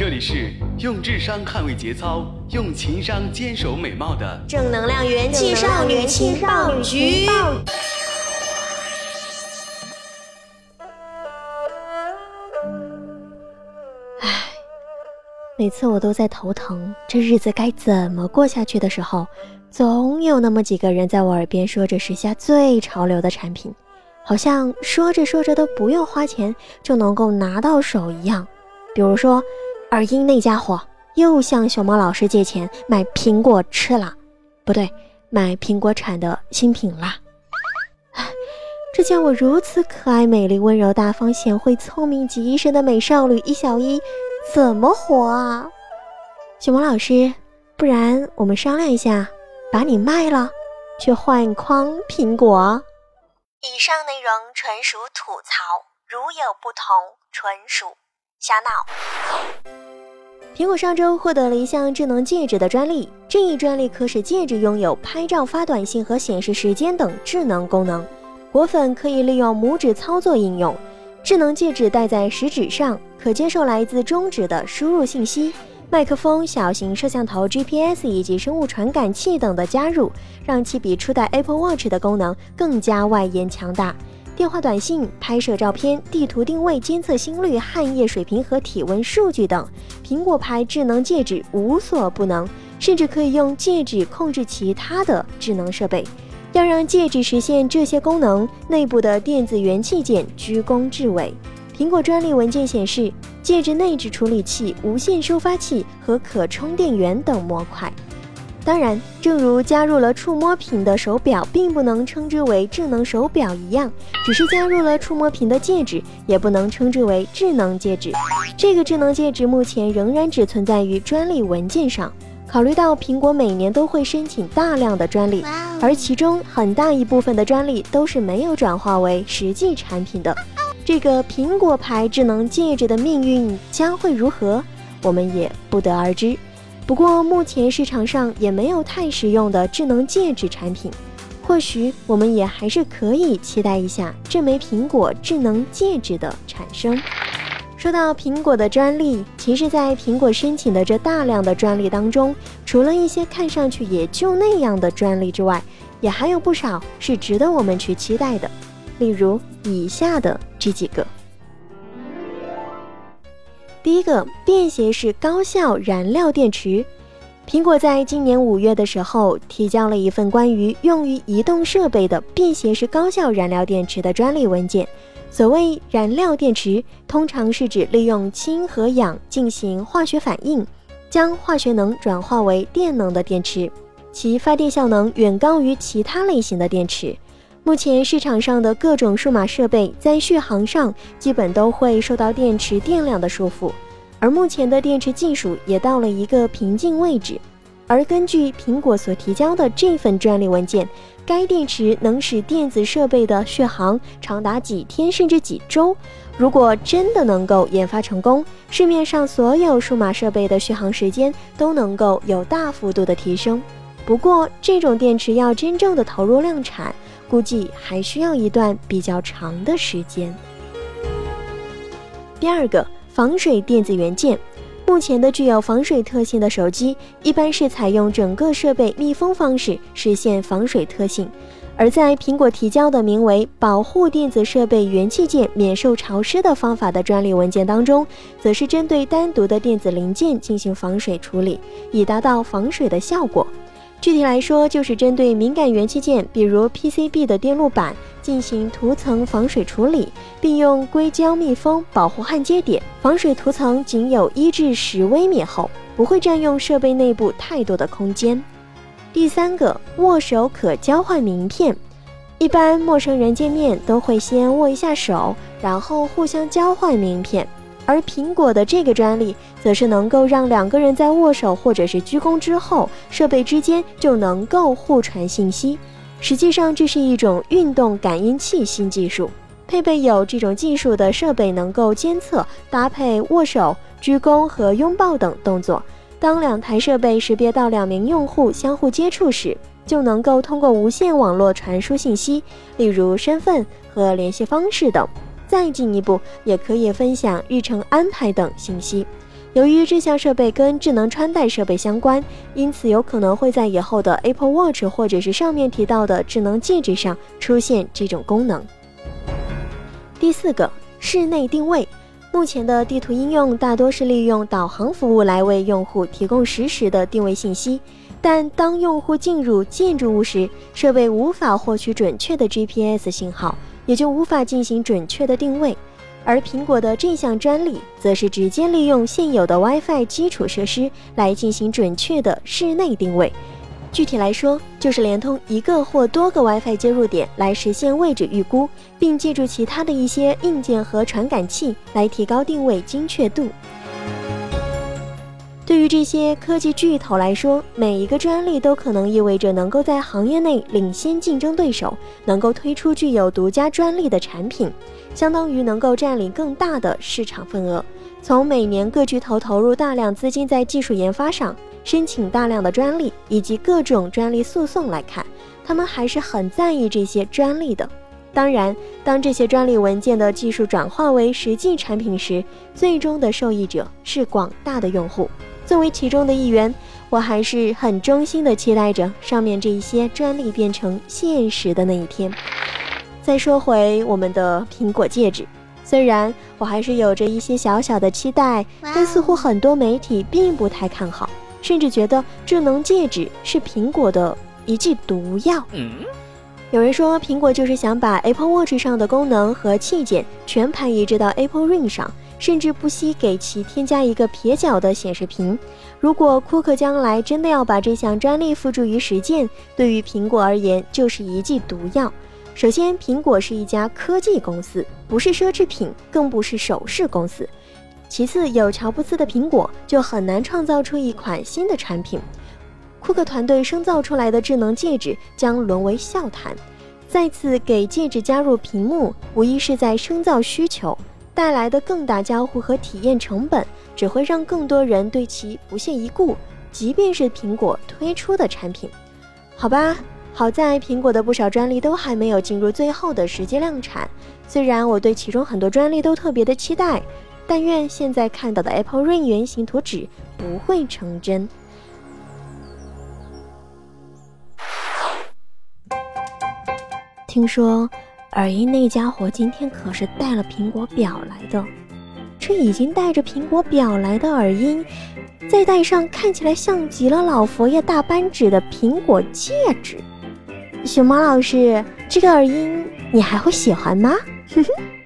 这里是用智商捍卫节操，用情商坚守美貌的正能量元气少女情报局。唉，每次我都在头疼，这日子该怎么过下去的时候，总有那么几个人在我耳边说着时下最潮流的产品，好像说着说着都不用花钱就能够拿到手一样。比如说。耳音那家伙又向熊猫老师借钱买苹果吃了，不对，买苹果产的新品啦。这见我如此可爱、美丽、温柔、大方、贤惠、聪明极一身的美少女一小一，怎么活啊？熊猫老师，不然我们商量一下，把你卖了，去换筐苹果。以上内容纯属吐槽，如有不同，纯属瞎闹。苹果上周获得了一项智能戒指的专利，这一专利可使戒指拥有拍照、发短信和显示时间等智能功能。果粉可以利用拇指操作应用，智能戒指戴在食指上，可接受来自中指的输入信息。麦克风、小型摄像头、GPS 以及生物传感器等的加入，让其比初代 Apple Watch 的功能更加外延强大。电话短信、拍摄照片、地图定位、监测心率、汗液水平和体温数据等，苹果牌智能戒指无所不能，甚至可以用戒指控制其他的智能设备。要让戒指实现这些功能，内部的电子元器件居功至伟。苹果专利文件显示，戒指内置处理器、无线收发器和可充电源等模块。当然，正如加入了触摸屏的手表并不能称之为智能手表一样，只是加入了触摸屏的戒指也不能称之为智能戒指。这个智能戒指目前仍然只存在于专利文件上。考虑到苹果每年都会申请大量的专利，而其中很大一部分的专利都是没有转化为实际产品的，这个苹果牌智能戒指的命运将会如何，我们也不得而知。不过，目前市场上也没有太实用的智能戒指产品，或许我们也还是可以期待一下这枚苹果智能戒指的产生。说到苹果的专利，其实，在苹果申请的这大量的专利当中，除了一些看上去也就那样的专利之外，也还有不少是值得我们去期待的，例如以下的这几个。第一个便携式高效燃料电池，苹果在今年五月的时候提交了一份关于用于移动设备的便携式高效燃料电池的专利文件。所谓燃料电池，通常是指利用氢和氧进行化学反应，将化学能转化为电能的电池，其发电效能远高于其他类型的电池。目前市场上的各种数码设备在续航上基本都会受到电池电量的束缚，而目前的电池技术也到了一个瓶颈位置。而根据苹果所提交的这份专利文件，该电池能使电子设备的续航长达几天甚至几周。如果真的能够研发成功，市面上所有数码设备的续航时间都能够有大幅度的提升。不过，这种电池要真正的投入量产，估计还需要一段比较长的时间。第二个，防水电子元件。目前的具有防水特性的手机，一般是采用整个设备密封方式实现防水特性。而在苹果提交的名为“保护电子设备元器件免受潮湿的方法”的专利文件当中，则是针对单独的电子零件进行防水处理，以达到防水的效果。具体来说，就是针对敏感元器件，比如 PCB 的电路板进行涂层防水处理，并用硅胶密封保护焊接点。防水涂层仅有一至十微米厚，不会占用设备内部太多的空间。第三个，握手可交换名片。一般陌生人见面都会先握一下手，然后互相交换名片。而苹果的这个专利，则是能够让两个人在握手或者是鞠躬之后，设备之间就能够互传信息。实际上，这是一种运动感应器新技术。配备有这种技术的设备，能够监测搭配握手、鞠躬和拥抱等动作。当两台设备识别到两名用户相互接触时，就能够通过无线网络传输信息，例如身份和联系方式等。再进一步，也可以分享日程安排等信息。由于这项设备跟智能穿戴设备相关，因此有可能会在以后的 Apple Watch 或者是上面提到的智能戒指上出现这种功能。第四个，室内定位。目前的地图应用大多是利用导航服务来为用户提供实时的定位信息，但当用户进入建筑物时，设备无法获取准确的 GPS 信号，也就无法进行准确的定位。而苹果的这项专利，则是直接利用现有的 WiFi 基础设施来进行准确的室内定位。具体来说，就是连通一个或多个 WiFi 接入点来实现位置预估，并借助其他的一些硬件和传感器来提高定位精确度。对于这些科技巨头来说，每一个专利都可能意味着能够在行业内领先竞争对手，能够推出具有独家专利的产品，相当于能够占领更大的市场份额。从每年各巨头投入大量资金在技术研发上。申请大量的专利以及各种专利诉讼来看，他们还是很在意这些专利的。当然，当这些专利文件的技术转化为实际产品时，最终的受益者是广大的用户。作为其中的一员，我还是很衷心的期待着上面这一些专利变成现实的那一天。再说回我们的苹果戒指，虽然我还是有着一些小小的期待，但似乎很多媒体并不太看好。甚至觉得智能戒指是苹果的一剂毒药。有人说，苹果就是想把 Apple Watch 上的功能和器件全盘移植到 Apple Ring 上，甚至不惜给其添加一个撇脚的显示屏。如果库克将来真的要把这项专利付诸于实践，对于苹果而言就是一剂毒药。首先，苹果是一家科技公司，不是奢侈品，更不是首饰公司。其次，有乔布斯的苹果就很难创造出一款新的产品。库克团队生造出来的智能戒指将沦为笑谈。再次给戒指加入屏幕，无疑是在生造需求带来的更大交互和体验成本，只会让更多人对其不屑一顾。即便是苹果推出的产品，好吧，好在苹果的不少专利都还没有进入最后的实际量产。虽然我对其中很多专利都特别的期待。但愿现在看到的 Apple Ring 原型图纸不会成真。听说耳音那家伙今天可是带了苹果表来的，这已经带着苹果表来的耳音，再戴上看起来像极了老佛爷大扳指的苹果戒指，熊猫老师，这个耳音你还会喜欢吗？哼哼。